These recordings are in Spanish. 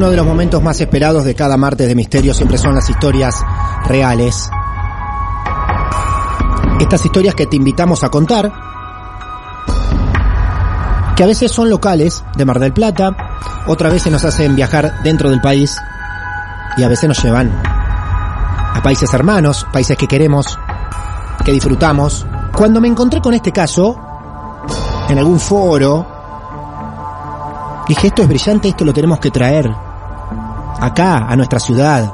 Uno de los momentos más esperados de cada martes de misterio siempre son las historias reales. Estas historias que te invitamos a contar, que a veces son locales de Mar del Plata, otras veces nos hacen viajar dentro del país y a veces nos llevan a países hermanos, países que queremos, que disfrutamos. Cuando me encontré con este caso, en algún foro, Dije, esto es brillante, esto lo tenemos que traer acá, a nuestra ciudad,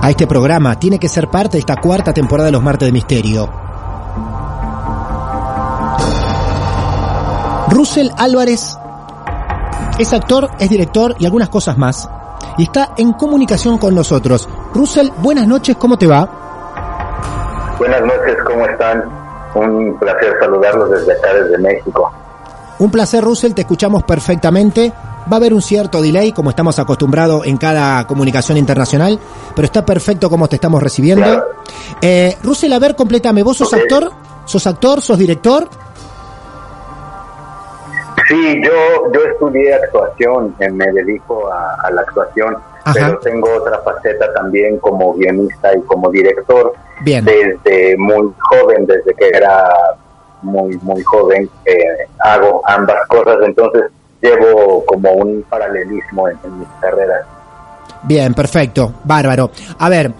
a este programa. Tiene que ser parte de esta cuarta temporada de los Martes de Misterio. Russell Álvarez es actor, es director y algunas cosas más. Y está en comunicación con nosotros. Russell, buenas noches, ¿cómo te va? Buenas noches, ¿cómo están? Un placer saludarlos desde acá, desde México. Un placer, Russell, te escuchamos perfectamente. Va a haber un cierto delay, como estamos acostumbrados en cada comunicación internacional, pero está perfecto como te estamos recibiendo. Eh, Russell, a ver, completame. ¿Vos sos actor? ¿Sos actor? ¿Sos director? Sí, yo, yo estudié actuación, eh, me dedico a, la actuación, pero tengo otra faceta también como guionista y como director. Bien. Desde muy joven, desde que era muy, muy joven, hago ambas cosas, entonces llevo como un paralelismo en, mis carreras. Bien, perfecto, bárbaro. A ver,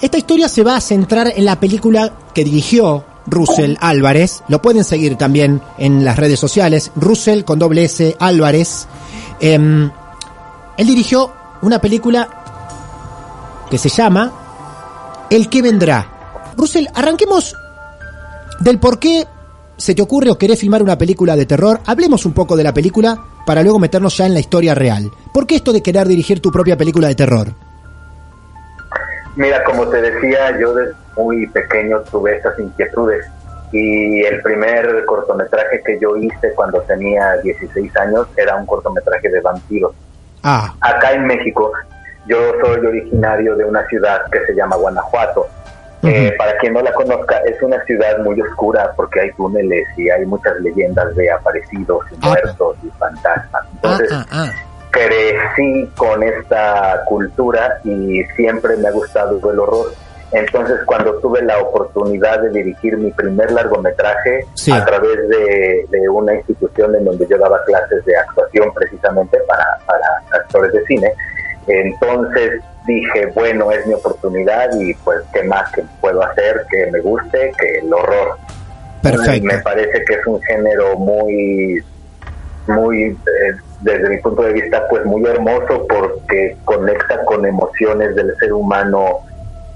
esta historia se va a centrar en la película que dirigió Russell Álvarez. Lo pueden seguir también en las redes sociales. Russell con doble S Álvarez. Em, él dirigió una película que se llama El que vendrá. Russell, arranquemos del por qué se te ocurre o querés filmar una película de terror, hablemos un poco de la película para luego meternos ya en la historia real. ¿Por qué esto de querer dirigir tu propia película de terror? Mira, como te decía, yo desde muy pequeño tuve estas inquietudes y el primer cortometraje que yo hice cuando tenía 16 años era un cortometraje de vampiros. Ah. Acá en México, yo soy originario de una ciudad que se llama Guanajuato eh, para quien no la conozca, es una ciudad muy oscura porque hay túneles y hay muchas leyendas de aparecidos y ah, muertos y fantasmas. Entonces, ah, ah, crecí con esta cultura y siempre me ha gustado el horror. Entonces, cuando tuve la oportunidad de dirigir mi primer largometraje Sí. a través de, de una institución en donde yo daba clases de actuación precisamente para, para actores de cine, entonces dije, bueno, es mi oportunidad y pues qué más que puedo hacer que me guste que el horror. Perfecto. Me parece que es un género muy, muy, eh, desde mi punto de vista, pues muy hermoso porque conecta con emociones del ser humano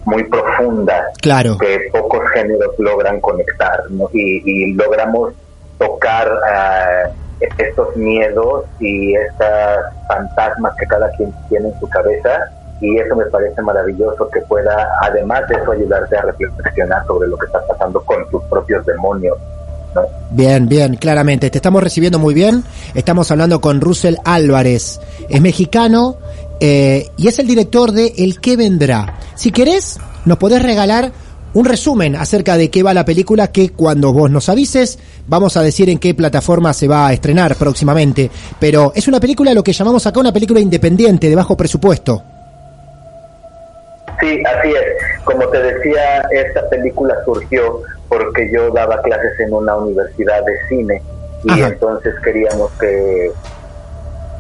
muy profundas Claro. que pocos géneros logran conectar ¿no? y, y logramos tocar ah, estos miedos y estas fantasmas que cada quien tiene en su cabeza y eso me parece maravilloso que pueda además de eso ayudarte a reflexionar sobre lo que está pasando con tus propios demonios ¿no? Bien, bien, claramente. Te estamos recibiendo muy bien. Estamos hablando con Russell Álvarez. Es mexicano eh, y es el director de El que vendrá. Si querés, nos podés regalar un resumen acerca de qué va la película que cuando vos nos avises vamos a decir en qué plataforma se va a estrenar próximamente. Pero es una película, lo que llamamos acá una película independiente, de bajo presupuesto. Sí, así es. Como te decía, esta película surgió porque yo daba clases en una universidad de cine y Ajá. entonces queríamos que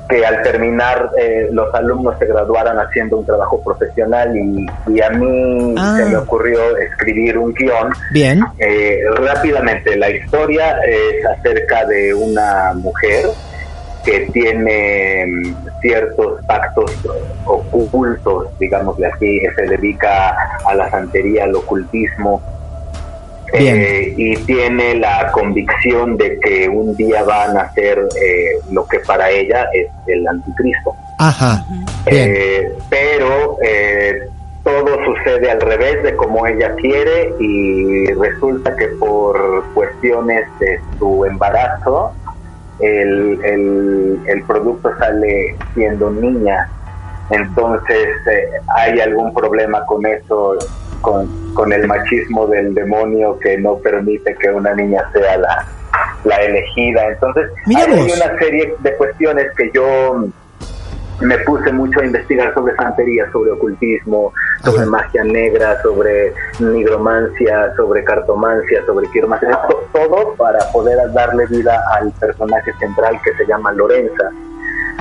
que al terminar eh, los alumnos se graduaran haciendo un trabajo profesional y, y a mí Ah. se me ocurrió escribir un guion Bien. eh, rápidamente, la historia es acerca de una mujer que tiene mm, ciertos pactos ocultos, digámosle así, que se dedica a la santería, al ocultismo. Eh, y tiene la convicción de que un día va a nacer eh, lo que para ella es el anticristo. Ajá. Bien. Eh, pero eh, todo sucede al revés de como ella quiere y resulta que por cuestiones de su embarazo el, el, el producto sale siendo niña. Entonces eh, hay algún problema con eso, con, con el machismo del demonio que no permite que una niña sea la, la elegida. Entonces hay una serie de cuestiones que yo me puse mucho a investigar sobre santería, sobre ocultismo, sobre Ajá. magia negra, sobre nigromancia, sobre cartomancia, sobre quirmancia, to- todo para poder darle vida al personaje central que se llama Lorenza.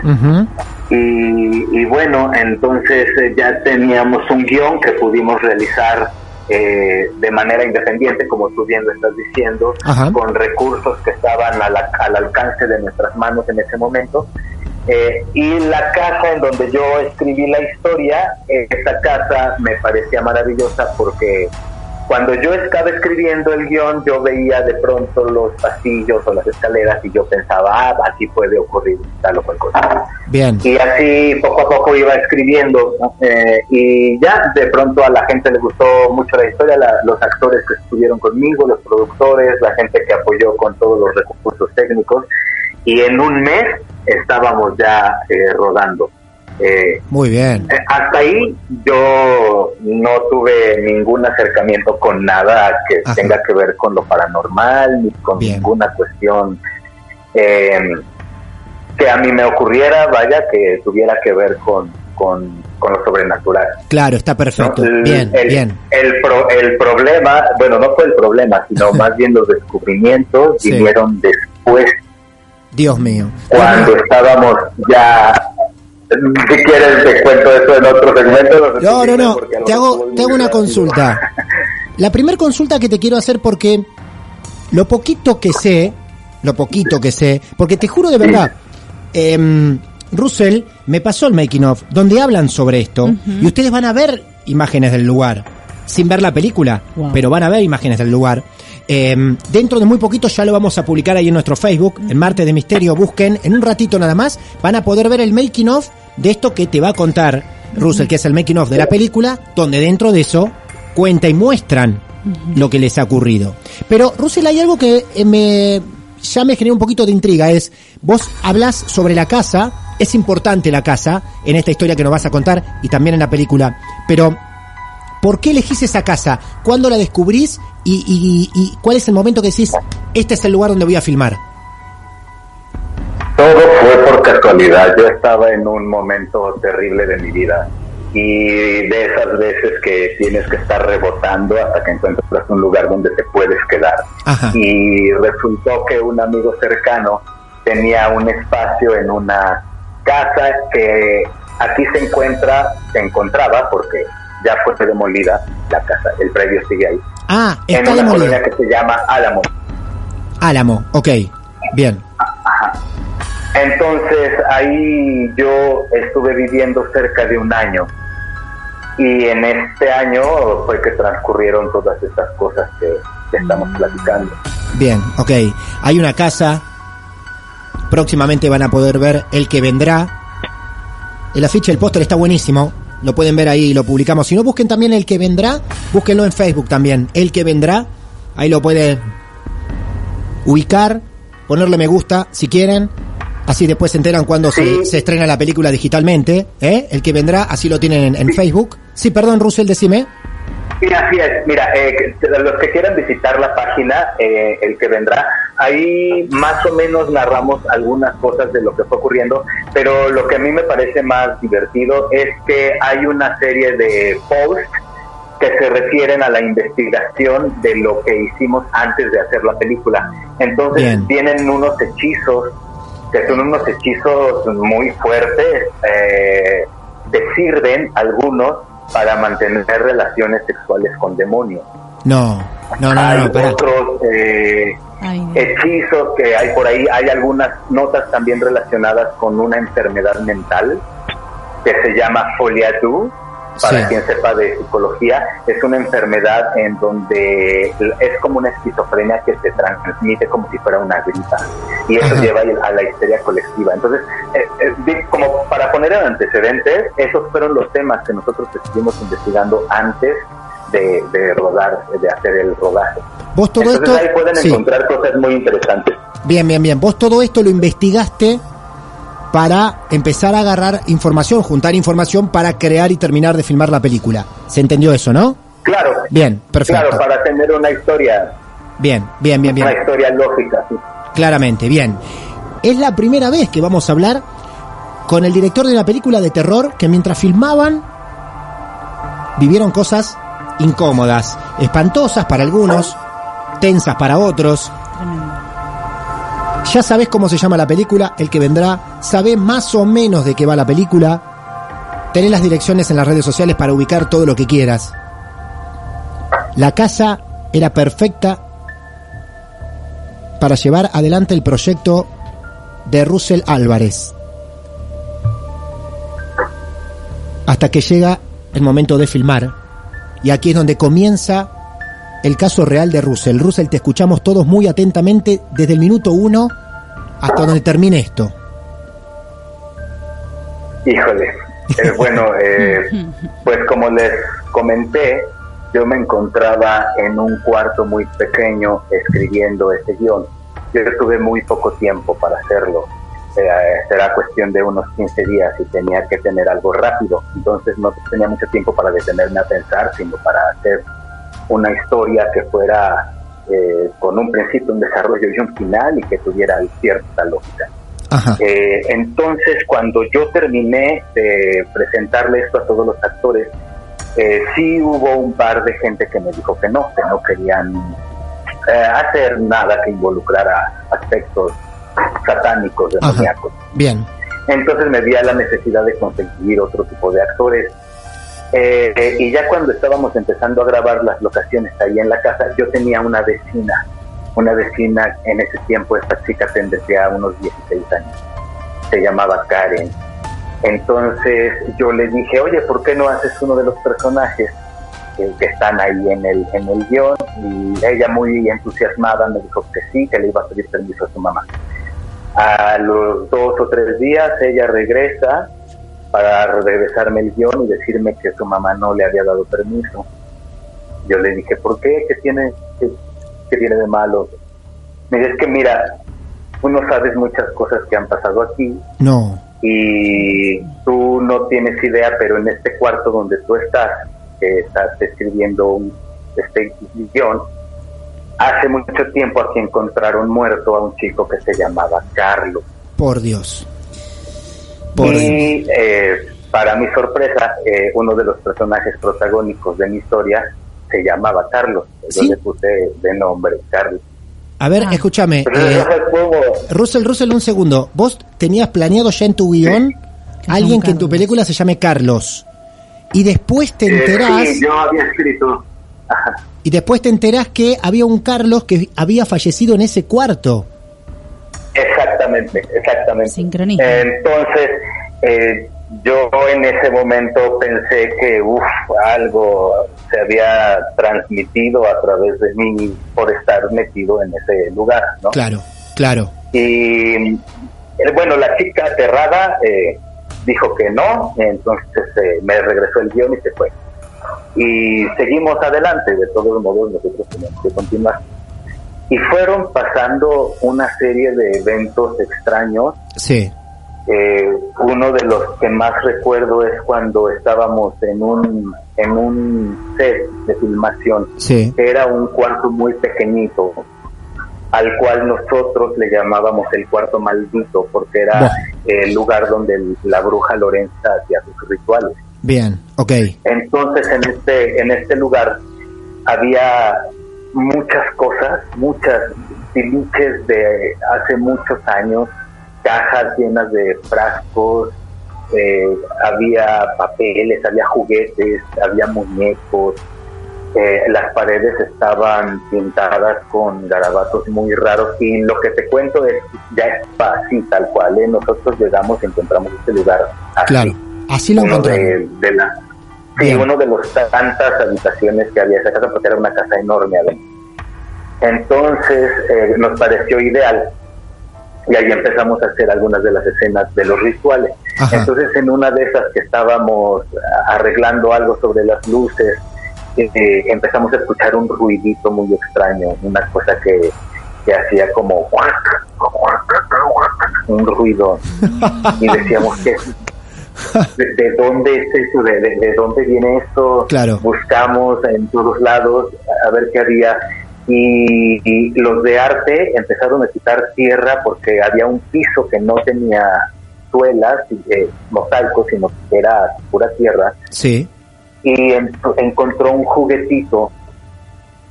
Ujú. Y, y bueno, entonces eh, ya teníamos un guion que pudimos realizar eh, de manera independiente, como tú bien lo estás diciendo, Ajá. con recursos que estaban al, al alcance de nuestras manos en ese momento. Eh, y la casa en donde yo escribí la historia, eh, esa casa me parecía maravillosa porque cuando yo estaba escribiendo el guion, yo veía de pronto los pasillos o las escaleras y yo pensaba, ah, aquí puede ocurrir tal o cual cosa. Bien. Y así poco a poco iba escribiendo. ¿no? Eh, y ya de pronto a la gente le gustó mucho la historia, la- los actores que estuvieron conmigo, los productores, la gente que apoyó con todos los recursos técnicos. Y en un mes estábamos ya eh, rodando. Eh, Muy bien. hasta ahí yo no tuve ningún acercamiento con nada que Ajá. tenga que ver con lo paranormal ni con Bien. ninguna cuestión eh, que a mí me ocurriera, vaya, que tuviera que ver con, con, con lo sobrenatural. Claro, está perfecto. ¿no? El- Bien, el, bien. El, pro- el problema, bueno, no fue el problema, sino más bien los descubrimientos Sí. vinieron después Dios mío. cuando estábamos ya si quieres te cuento eso en otro segmento No, no, no. Te hago, te hago una consulta. La primera consulta que te quiero hacer porque lo poquito que sé, lo poquito que sé, porque te juro de verdad, em, Russell me pasó el making of donde hablan sobre esto y ustedes van a ver imágenes del lugar sin ver la película, Wow. pero van a ver imágenes del lugar. Em, dentro de muy poquito ya lo vamos a publicar ahí en nuestro Facebook, en Martes de Misterio, busquen, en un ratito nada más, van a poder ver el making of de esto que te va a contar Russell, que es el making of de la película, donde dentro de eso cuenta y muestran lo que les ha ocurrido. Pero Russell, hay algo que eh, me ya me genera un poquito de intriga, es vos hablas sobre la casa, es importante la casa en esta historia que nos vas a contar y también en la película, pero ¿Por qué elegís esa casa? ¿Cuándo la descubrís? Y, y- y cuál es el momento que decís, este es el lugar donde voy a filmar? todo fue por casualidad yo estaba en un momento terrible de mi vida y de esas veces que tienes que estar rebotando hasta que encuentras un lugar donde te puedes quedar. Ajá. Y resultó que un amigo cercano tenía un espacio en una casa que aquí se encuentra, se encontraba porque ya fue demolida la casa, el predio sigue ahí. Ah, En está una demolida. colonia que se llama Álamo. Álamo, ok. Bien. Entonces ahí yo estuve viviendo cerca de un año y en este año fue que transcurrieron todas estas cosas que, que estamos platicando. Bien, ok. Hay una casa. Próximamente van a poder ver el que vendrá. El afiche, el póster está buenísimo. Lo pueden ver ahí, lo publicamos. Si no, busquen también el que vendrá. Búsquenlo en Facebook también. El que vendrá. Ahí lo pueden ubicar. Ponerle me gusta si quieren. Así después se enteran cuando se estrena la película digitalmente. ¿eh? El que vendrá, así lo tienen en, en Facebook. Sí, perdón, Russell, decime. Sí, así es. Mira, eh, los que quieran visitar la página, eh, el que vendrá, ahí más o menos narramos algunas cosas de lo que fue ocurriendo, pero lo que a mí me parece más divertido es que hay una serie de posts que se refieren a la investigación de lo que hicimos antes de hacer la película. Entonces Bien. tienen unos hechizos que son unos hechizos muy fuertes, eh, sirven algunos para mantener relaciones sexuales con demonios. No, no, no, no, hay no, pará. otros eh, Ay, no. hechizos que hay por ahí, hay algunas notas también relacionadas con una enfermedad mental que se llama foliatu, para Sí. quien sepa de psicología, es una enfermedad en donde es como una esquizofrenia que se transmite como si fuera una gripa y eso Ajá. lleva a la histeria colectiva. Entonces, eh, eh, como para poner en antecedentes, esos fueron los temas que nosotros estuvimos investigando antes de, de rodar, de hacer el rodaje. Vos todo Entonces esto... ahí pueden sí. encontrar cosas muy interesantes. Bien, bien, bien. Vos todo esto lo investigaste para empezar a agarrar información, juntar información para crear y terminar de filmar la película. ¿Se entendió eso, no? Claro. Bien, perfecto. Claro, para tener una historia, Bien, bien, bien, bien. una historia lógica. sí. Claramente, bien. Es la primera vez que vamos a hablar con el director de la película de terror que mientras filmaban vivieron cosas incómodas, espantosas para algunos, tensas para otros. Ya sabes cómo se llama la película, el que vendrá, sabe más o menos de qué va la película. Tenés las direcciones en las redes sociales para ubicar todo lo que quieras. La casa era perfecta para llevar adelante el proyecto de Russell Álvarez. Hasta que llega el momento de filmar. Y aquí es donde comienza el caso real de Russell. Russell, te escuchamos todos muy atentamente desde el minuto uno hasta donde termine esto. Híjole. Eh, bueno, eh, pues como les comenté, yo me encontraba en un cuarto muy pequeño escribiendo este guion. Yo tuve muy poco tiempo para hacerlo. Eh, será cuestión de unos 15 días y tenía que tener algo rápido. Entonces no tenía mucho tiempo para detenerme a pensar, sino para hacer una historia que fuera eh, con un principio, un desarrollo y un final y que tuviera cierta lógica. Eh, entonces, cuando yo terminé de presentarle esto a todos los actores, eh, sí hubo un par de gente que me dijo que no, que no querían hacer nada que involucrara aspectos satánicos, demoníacos. Bien. Entonces me vi a la necesidad de conseguir otro tipo de actores. Eh, eh, y ya cuando estábamos empezando a grabar las locaciones ahí en la casa, yo tenía una vecina, una vecina en ese tiempo, esta chica tendría unos 16 años, se llamaba Karen. Entonces yo le dije, oye, ¿por qué no haces uno de los personajes que, que están ahí en el, en el guion? Y ella muy entusiasmada me dijo que sí, que le iba a pedir permiso a su mamá. A los dos o tres días ella regresa para regresarme el guion y decirme que su mamá no le había dado permiso. Yo le dije, ¿por qué? ¿Qué tiene, qué, qué tiene de malo? Me dice, es que mira, tú no sabes muchas cosas que han pasado aquí No. y tú no tienes idea, pero en este cuarto donde tú estás, que estás escribiendo un, este guion, hace mucho tiempo aquí encontraron muerto a un chico que se llamaba Carlos. Por Dios. Por y eh, para mi sorpresa, eh, uno de los personajes protagónicos de mi historia se llamaba Carlos. Yo ¿Sí? le puse de nombre Carlos. A ver, Ah. escúchame. Eh, Russell, Russell, un segundo. ¿Vos tenías planeado ya en tu guion alguien que en tu Carlos. película se llame Carlos? Y después te Eh, enterás, sí, yo había escrito. Ajá. y después te enterás que había un Carlos que había fallecido en ese cuarto. Exactamente, exactamente. Sincronismo. Entonces, eh, yo en ese momento pensé que uf, algo se había transmitido a través de mí por estar metido en ese lugar, ¿no? Claro, claro. Y eh, bueno, la chica aterrada eh, dijo que no, entonces eh, me regresó el guion y se fue. Y seguimos adelante, de todos modos nosotros tenemos que continuar. Y fueron pasando una serie de eventos extraños. Sí, Eh, uno de los que más recuerdo es cuando estábamos en un, en un set de filmación sí. era un cuarto muy pequeñito, al cual nosotros le llamábamos el cuarto maldito, porque era el lugar donde la bruja Lorenza hacía sus rituales. Bien, ok. Entonces en este, en este lugar había muchas cosas, muchas tiliches de hace muchos años, cajas llenas de frascos, eh, había papeles, había juguetes, había muñecos, eh, las paredes estaban pintadas con garabatos muy raros y lo que te cuento es ya es así tal cual, ¿eh? nosotros llegamos y encontramos este lugar así Claro. Así lo uno encontraron. de, de la sí, uno de los tantas habitaciones que había esa casa porque era una casa enorme entonces eh, nos pareció ideal. Y ahí empezamos a hacer algunas de las escenas de los rituales. Ajá. entonces en una de esas que estábamos arreglando algo sobre las luces eh, empezamos a escuchar un ruidito muy extraño una cosa que, que hacía como un ruido. Y decíamos que de, de dónde es eso, de, de- de dónde viene esto. Claro. Buscamos en todos lados a ver qué había. Y, y los de arte empezaron a quitar tierra porque había un piso que no tenía suelas, eh, mosaicos, sino que era pura tierra. Sí. Y en- encontró un juguetito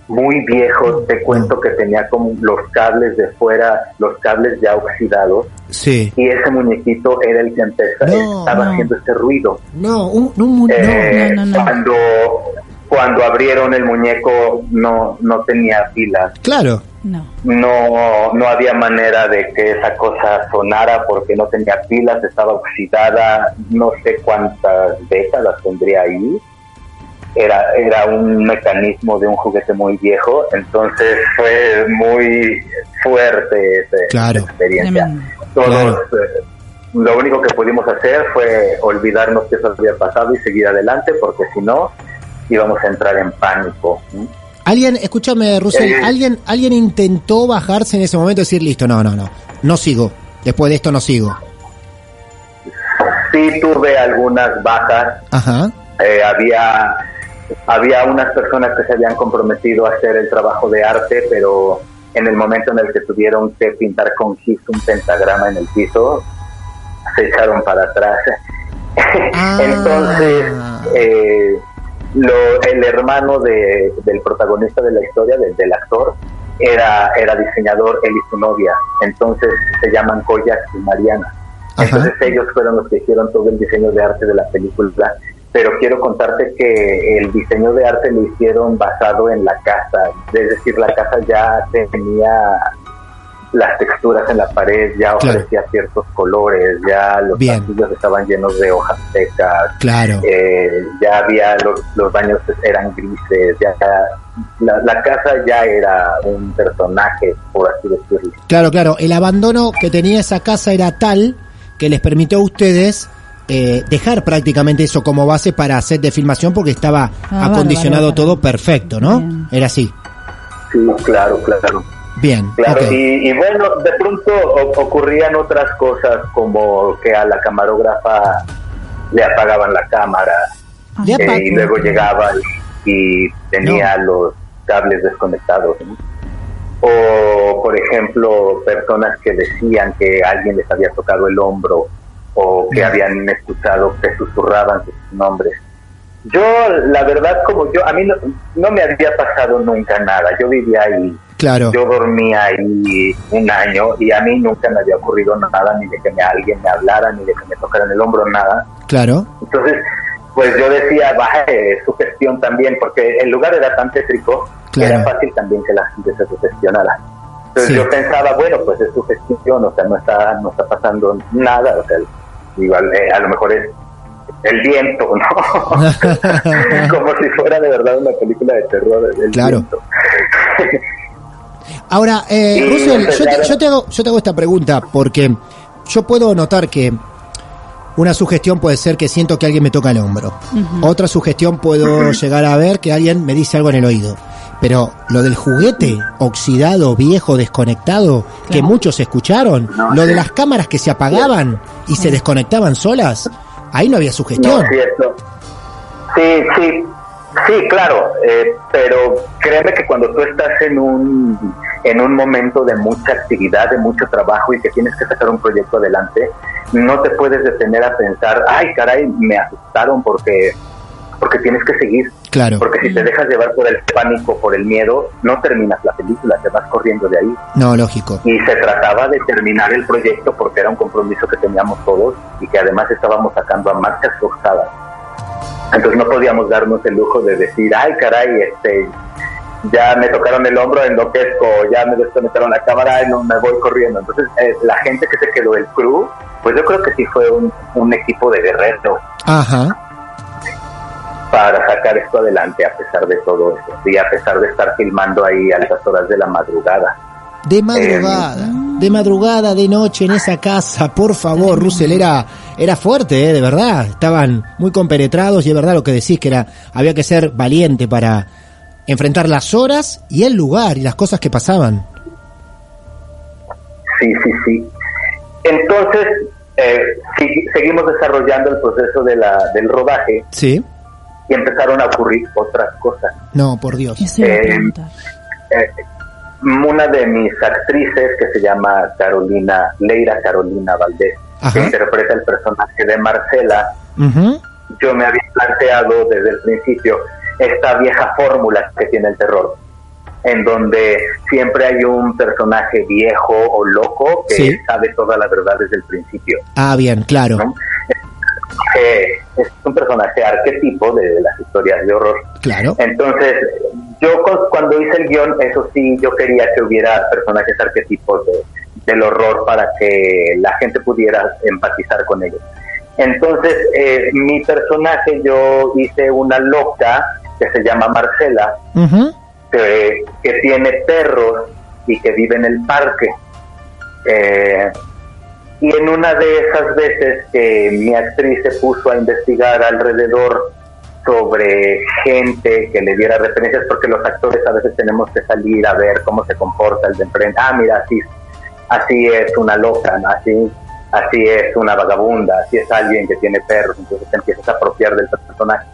muy viejo, te cuento que tenía como los cables de fuera, los cables ya oxidados Sí. y ese muñequito era el que empezó, No, estaba no. haciendo este ruido. No, un, un Eh, no, no, no. Cuando cuando abrieron el muñeco no no tenía pilas. Claro. No. no no había manera de que esa cosa sonara porque no tenía pilas, estaba oxidada, no sé cuántas décadas tendría ahí. Era, era un mecanismo de un juguete muy viejo, entonces fue muy fuerte ese- Claro. esa experiencia todos Claro. eh, lo único que pudimos hacer fue olvidarnos que eso había pasado y seguir adelante porque si no íbamos a entrar en pánico. Alguien, escúchame, Russell, Eh. alguien, alguien intentó bajarse en ese momento y decir, listo, no, no, no, no sigo. Después de esto no sigo. sí tuve algunas bajas Ajá. eh, había había unas personas que se habían comprometido a hacer el trabajo de arte pero en el momento en el que tuvieron que pintar con gis un pentagrama en el piso se echaron para atrás Ah. entonces eh, lo- el hermano de- del protagonista de la historia, del, del actor, era, era diseñador, él y su novia. Entonces se llaman Koyak y Mariana. Ajá. Entonces ellos fueron los que hicieron todo el diseño de arte de la película. Pero quiero contarte que el diseño de arte lo hicieron basado en la casa. Es decir, la casa ya tenía las texturas en la pared, ya Claro. ofrecía ciertos colores, ya los pasillos estaban llenos de hojas secas, Claro. eh, ya había los, los baños eran grises, ya la, la casa ya era un personaje, por así decirlo. Claro, claro. El abandono que tenía esa casa era tal que les permitió a ustedes eh, dejar prácticamente eso como base para hacer de filmación porque estaba Ah, acondicionado todo perfecto, ¿no? Bien. Era así. Sí, claro, claro. Bien. Claro, y, y bueno, de pronto o- ocurrían otras cosas como que a la camarógrafa le apagaban la cámara Le eh, y luego llegaba y, y tenía los cables desconectados. ¿no? O, por ejemplo, personas que decían que alguien les había tocado el hombro o que habían escuchado que susurraban sus nombres. Yo, la verdad, como yo, a mí no, no me había pasado nunca nada. Yo vivía ahí Claro. yo dormía ahí un año y a mí nunca me había ocurrido nada, ni de que me, alguien me hablara, ni de que me tocaran el hombro, nada. Claro. Entonces, pues yo decía, baja eh, su gestión también, porque el lugar era tan tétrico que Claro. era fácil también que la gente se sugestionara. Entonces Sí. yo pensaba, bueno, pues es su gestión, o sea, no está, no está pasando nada, o sea, igual eh, a lo mejor es el viento, ¿no? Como si fuera de verdad una película de terror. El Claro. viento. Ahora, eh, Russell, yo te, empezaron- yo te hago, yo te hago esta pregunta porque yo puedo notar que una sugestión puede ser que siento que alguien me toca el hombro. Otra sugestión puedo llegar a ver que alguien me dice algo en el oído. Pero lo del juguete oxidado, viejo, desconectado, que muchos escucharon, No, lo de las cámaras que se apagaban y se desconectaban solas, ahí no había sugestión. No, eso. Sí, sí, sí, claro, eh, pero créeme que cuando tú estás en un, en un momento de mucha actividad, de mucho trabajo y que tienes que sacar un proyecto adelante, no te puedes detener a pensar, ay, caray, me asustaron porque, porque tienes que seguir. Claro. Porque si te dejas llevar por el pánico, por el miedo, no terminas la película, te vas corriendo de ahí. No, lógico. Y se trataba de terminar el proyecto porque era un compromiso que teníamos todos y que además estábamos sacando a marchas forzadas. Entonces no podíamos darnos el lujo de decir, ay caray, este, ya me tocaron el hombro, enloquezco, ya me desconectaron la cámara y no me voy corriendo. Entonces eh, la gente que se quedó, el crew, pues yo creo que sí fue un, un equipo de guerreros Ajá. para sacar esto adelante a pesar de todo eso y a pesar de estar filmando ahí a altas horas de la madrugada. De madrugada, de madrugada, de noche en esa casa, por favor, Russell, era, era fuerte, ¿eh? de verdad. Estaban muy compenetrados y es verdad lo que decís, que era, había que ser valiente para enfrentar las horas y el lugar y las cosas que pasaban. Sí, sí, sí. Entonces, eh, sí- seguimos desarrollando el proceso de la, del rodaje Sí. y empezaron a ocurrir otras cosas. No, por Dios. Eh. Eh, una de mis actrices, que se llama Carolina, Leira Carolina Valdés, Ajá. que interpreta el personaje de Marcela, yo me había planteado desde el principio esta vieja fórmula que tiene el terror, en donde siempre hay un personaje viejo o loco que Sí. sabe toda la verdad desde el principio. Ah, bien, claro. ¿no? Eh, es un personaje arquetipo de las historias de horror. Claro. Entonces, yo cu- cuando hice el guion, eso sí, yo quería que hubiera personajes arquetipos de- del horror para que la gente pudiera empatizar con ellos. Entonces, eh, mi personaje, yo hice una loca que se llama Marcela, que, que tiene perros y que vive en el parque. Eh, y en una de esas veces que mi actriz se puso a investigar alrededor sobre gente que le diera referencias, porque los actores a veces tenemos que salir a ver cómo se comporta el de enfrente. Ah, mira, así, así es una loca, así, así es una vagabunda, así es alguien que tiene perros, entonces te empiezas a apropiar del personaje.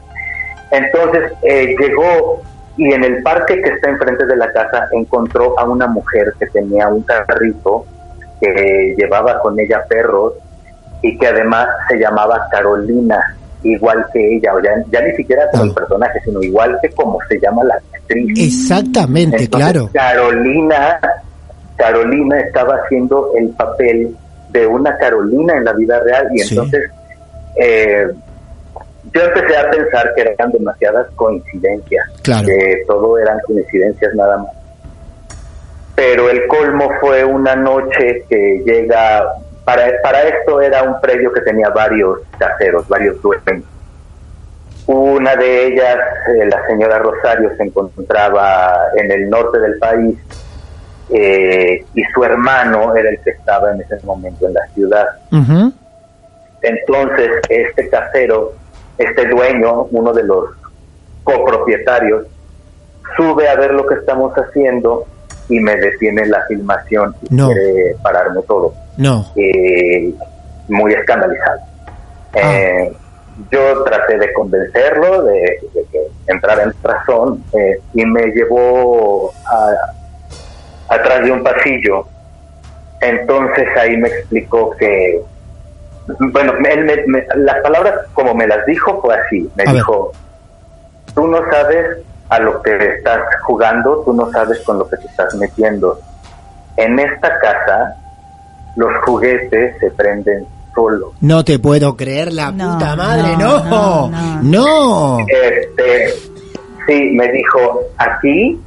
Entonces eh, llegó y en el parque que está enfrente de la casa encontró a una mujer que tenía un carrito que llevaba con ella perros y que además se llamaba Carolina, igual que ella, o ya, ya ni siquiera como el personaje, sino igual que como se llama la actriz. Exactamente, Entonces, claro. Carolina, Carolina estaba haciendo el papel de una Carolina en la vida real y Sí. entonces eh, yo empecé a pensar que eran demasiadas coincidencias, Claro. que todo eran coincidencias nada más. Pero el colmo fue una noche que llega, para, para esto era un predio que tenía varios caseros, varios dueños. Una de ellas, eh, la señora Rosario, se encontraba en el norte del país eh, y su hermano era el que estaba en ese momento en la ciudad. Entonces, este casero, este dueño, uno de los copropietarios, sube a ver lo que estamos haciendo y me detiene la filmación y No. quiere pararme todo. No. Eh, muy escandalizado. Eh, yo traté de convencerlo de, de que entrara en razón eh, y me llevó a, atrás de un pasillo. Entonces ahí me explicó que bueno, él me- me- las palabras como me las dijo fue así. Me A ver. dijo, tú no sabes a lo que estás jugando, tú no sabes con lo que te estás metiendo. En esta casa los juguetes se prenden solos. No te puedo creer la No, puta madre, no, no. no, No. Este, sí, me dijo, aquí,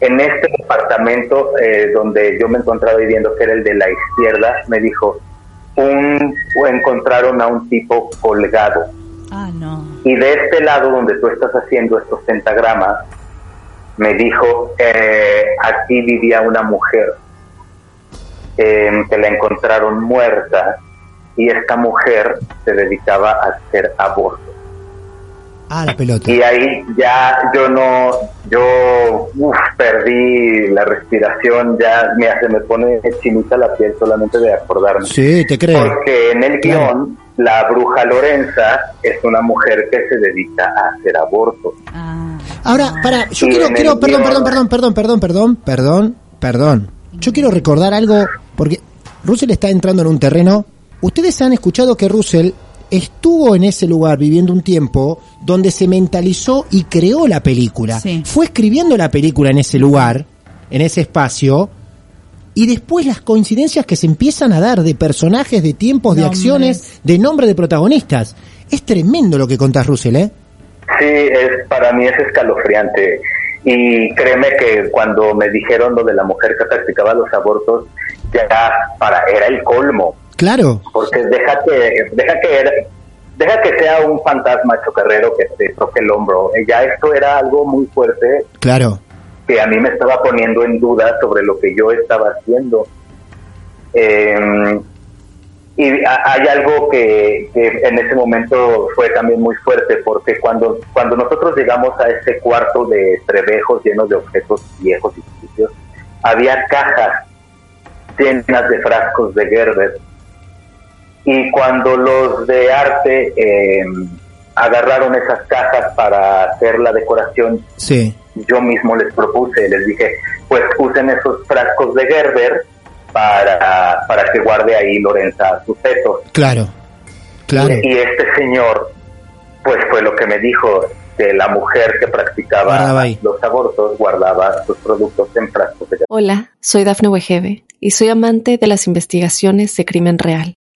en este departamento eh, donde yo me encontraba viviendo, que era el de la izquierda, me dijo, un, encontraron a un tipo colgado. Ah. Y de este lado donde tú estás haciendo estos pentagramas, me dijo, eh, aquí vivía una mujer eh, que la encontraron muerta y esta mujer se dedicaba a hacer abortos. Ah, la pelota. Y ahí ya yo no, yo uf, perdí la respiración, ya mira, se me pone chinita la piel solamente de acordarme. Sí, te creo. Porque en el Claro. guion, la bruja Lorenza es una mujer que se dedica a hacer abortos. Ah. Ahora, para, yo Y quiero, quiero, perdón, guión- perdón, perdón, perdón, perdón, perdón, perdón, perdón. Yo quiero recordar algo, porque Russell está entrando en un terreno. Ustedes han escuchado que Russell estuvo en ese lugar viviendo un tiempo donde se mentalizó y creó la película. Sí. Fue escribiendo la película en ese lugar, en ese espacio, y después las coincidencias que se empiezan a dar de personajes, de tiempos, de acciones, de nombre de protagonistas. Es tremendo lo que contás, Russell, ¿eh? Sí, es, para mí es escalofriante. Y créeme que cuando me dijeron lo de la mujer que practicaba los abortos, ya para era el colmo. Claro. Porque deja que, deja que, deja que sea un fantasma chocarrero que te toque el hombro. Ya esto era algo muy fuerte Claro. que a mí me estaba poniendo en duda sobre lo que yo estaba haciendo. Eh, y ha- hay algo que, que en ese momento fue también muy fuerte, porque cuando, cuando nosotros llegamos a ese cuarto de trebejos llenos de objetos viejos y sucios, había cajas llenas de frascos de Gerber. Y cuando los de arte eh, agarraron esas cajas para hacer la decoración Sí. yo mismo les propuse, les dije, pues usen esos frascos de Gerber para, para que guarde ahí Lorenza sus fetos. Claro, claro. Y este señor, pues fue lo que me dijo, que la mujer que practicaba los abortos guardaba sus productos en frascos de Gerber. Hola, soy Dafne Wegebe y soy amante de las investigaciones de crimen real.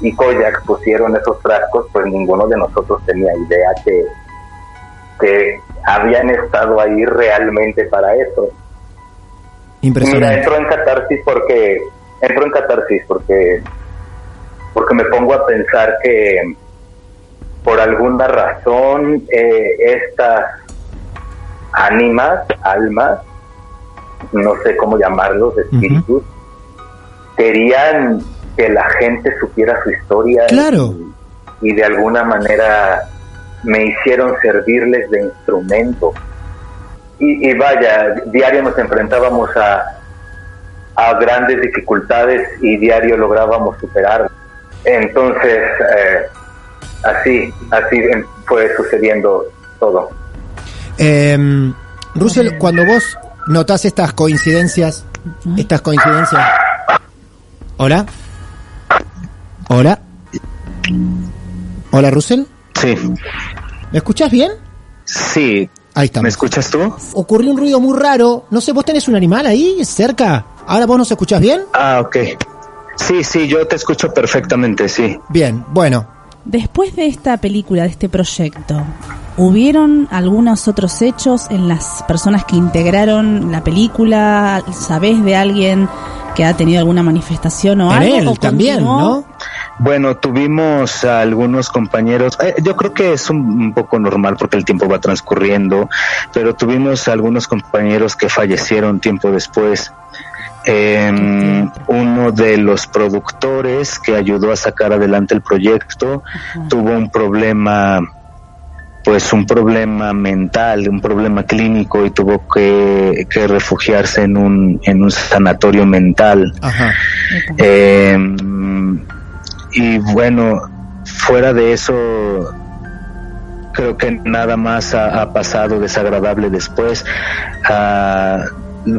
y Koyak pusieron esos frascos, pues ninguno de nosotros tenía idea que, que habían estado ahí realmente para eso. Mira, Impresionante. entro en catarsis porque entro en catarsis porque porque me pongo a pensar que por alguna razón eh, estas ánimas, almas, no sé cómo llamarlos, espíritus, querían que la gente supiera su historia Claro. y, y de alguna manera me hicieron servirles de instrumento. Y, y vaya, diario nos enfrentábamos a, a grandes dificultades y diario lográbamos superar. Entonces, eh, así, así em- fue sucediendo todo. Eh, Russell, cuando vos notás estas coincidencias, estas coincidencias. Hola. Hola. Hola, Russell. Sí, ¿Me escuchás bien? sí. Ahí estamos. ¿Me escuchas tú? Ocurrió un ruido muy raro. No sé, ¿vos tenés un animal ahí cerca? ¿Ahora vos nos escuchás bien? Ah, ok. Sí, sí, yo te escucho perfectamente, sí. Bien, bueno. Después de esta película, de este proyecto, ¿hubieron algunos otros hechos en las personas que integraron la película? ¿Sabés de alguien que ha tenido alguna manifestación o En algo? él ¿O también? ¿no? Bueno, tuvimos a algunos compañeros, eh, yo creo que es un, un poco normal porque el tiempo va transcurriendo, pero tuvimos a algunos compañeros que fallecieron tiempo después. Eh, uno de los productores que ayudó a sacar adelante el proyecto tuvo un problema pues un problema mental, un problema clínico y tuvo que, que refugiarse en un, en un sanatorio mental. Ajá. Eh, y bueno, fuera de eso, creo que nada más ha, ha pasado desagradable después. Ah,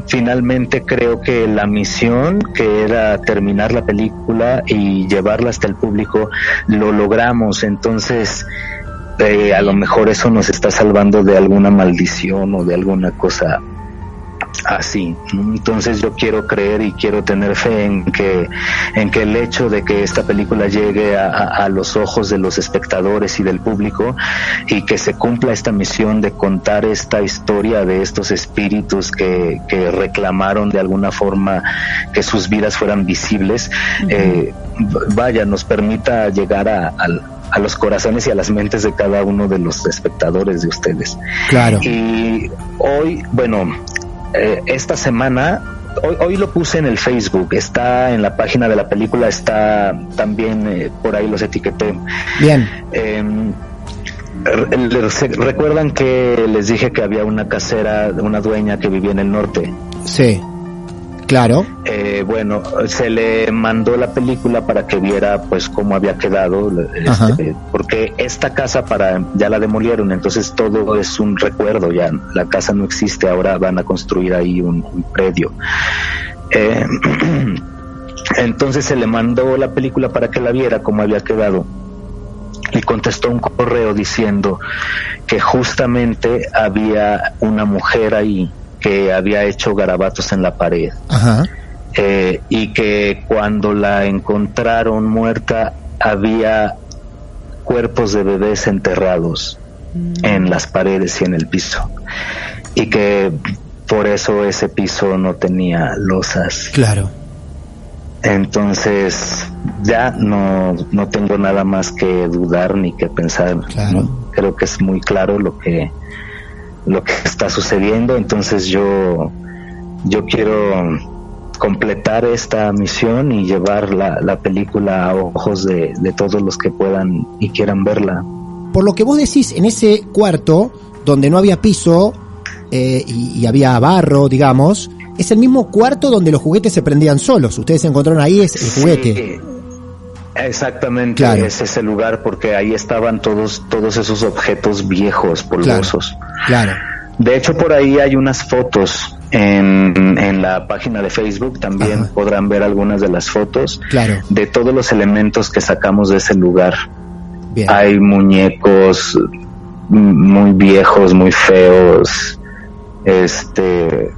finalmente creo que la misión que era terminar la película y llevarla hasta el público lo logramos. Entonces, eh, a lo mejor eso nos está salvando de alguna maldición o de alguna cosa así. Entonces yo quiero creer y quiero tener fe en que, en que el hecho de que esta película llegue a, a- a los ojos de los espectadores y del público y que se cumpla esta misión de contar esta historia de estos espíritus que, que reclamaron de alguna forma que sus vidas fueran visibles, eh, vaya, nos permita llegar a, al- a los corazones y a las mentes de cada uno de los espectadores de ustedes. Claro. Y hoy, bueno, eh, esta semana, hoy, hoy lo puse en el Facebook, está en la página de la película, está también eh, por ahí los etiqueté. Bien. Eh, Recuerdan que les dije que había una casera, una dueña que vivía en el norte. Sí. Claro. Eh, bueno, se le mandó la película para que viera pues cómo había quedado, Ajá. este, porque esta casa para ya la demolieron, entonces todo es un recuerdo ya, la casa no existe, ahora van a construir ahí un, un predio. Eh, entonces se le mandó la película para que la viera cómo había quedado y contestó un correo diciendo que justamente había una mujer ahí que había hecho garabatos en la pared Ajá. eh, y que cuando la encontraron muerta había cuerpos de bebés enterrados en las paredes y en el piso y que por eso ese piso no tenía losas. Claro. Entonces ya no, no tengo nada más que dudar ni que pensar. Claro. Creo que es muy claro lo que lo que está sucediendo. Entonces yo yo quiero completar esta misión y llevar la, la película a ojos de, de todos los que puedan y quieran verla. Por lo que vos decís, en ese cuarto donde no había piso eh, y, y había barro, digamos, es el mismo cuarto donde los juguetes se prendían solos. Ustedes se encontraron ahí, es el juguete. Sí, exactamente, Claro. es ese lugar porque ahí estaban todos todos esos objetos viejos, polvosos. Claro. De hecho, por ahí hay unas fotos en, en la página de Facebook. También Ajá. podrán ver algunas de las fotos Claro. de todos los elementos que sacamos de ese lugar. Bien. Hay muñecos muy viejos, muy feos. Este,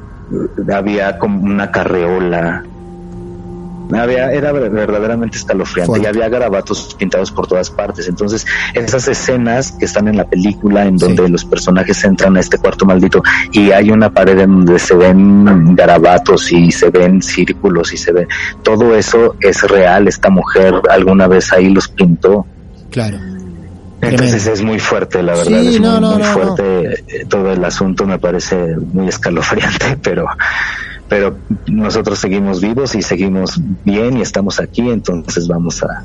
había como una carreola. Había, era ver- verdaderamente escalofriante Fuerte. y había garabatos pintados por todas partes. Entonces, esas escenas que están en la película, en donde Sí. los personajes entran a este cuarto maldito y hay una pared en donde se ven garabatos y se ven círculos y se ve todo eso es real. Esta mujer alguna vez ahí los pintó. Claro. Entonces Tremendo. es muy fuerte, la verdad. Sí, es no, muy, no, muy no, fuerte. Eh, Todo el asunto me parece muy escalofriante, pero, pero nosotros seguimos vivos y seguimos bien y estamos aquí, entonces vamos a,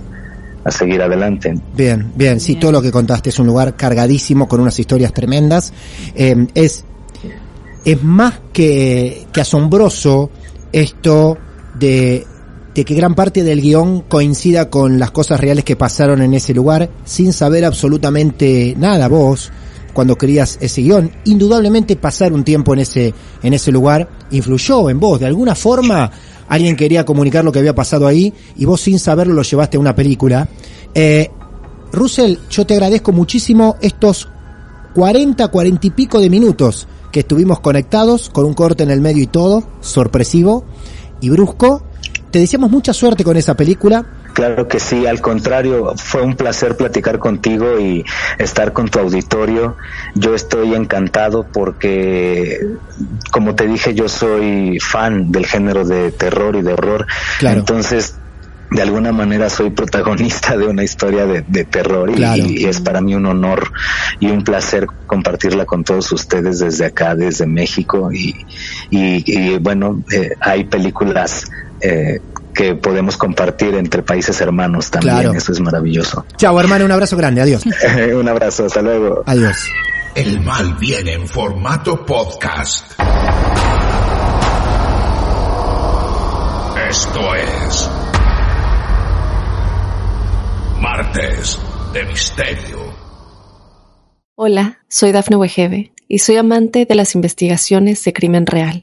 a seguir adelante. Bien, bien, sí, todo lo que contaste es un lugar cargadísimo con unas historias tremendas. Eh, es, es más que, que asombroso esto de, de que gran parte del guion coincida con las cosas reales que pasaron en ese lugar sin saber absolutamente nada vos cuando querías ese guion. Indudablemente pasar un tiempo en ese, en ese lugar influyó en vos. De alguna forma alguien quería comunicar lo que había pasado ahí y vos sin saberlo lo llevaste a una película. Eh, Russell, yo te agradezco muchísimo estos 40, 40 y pico de minutos que estuvimos conectados con un corte en el medio y todo, sorpresivo y brusco. Te deseamos mucha suerte con esa película. Claro que sí, al contrario, fue un placer platicar contigo y estar con tu auditorio. Yo estoy encantado porque, como te dije, yo soy fan del género de terror y de horror. Claro. Entonces, de alguna manera soy protagonista de una historia de, terror y, es para mí un honor y un placer compartirla con todos ustedes desde acá, desde México y, y bueno, eh, hay películas eh, que podemos compartir entre países hermanos también, eso es maravilloso. Chao hermano, un abrazo grande, adiós. un abrazo, hasta luego. Adiós. El mal viene en formato podcast. Esto es Martes de Misterio. Hola, soy Dafne Wegebe y soy amante de las investigaciones de crimen real.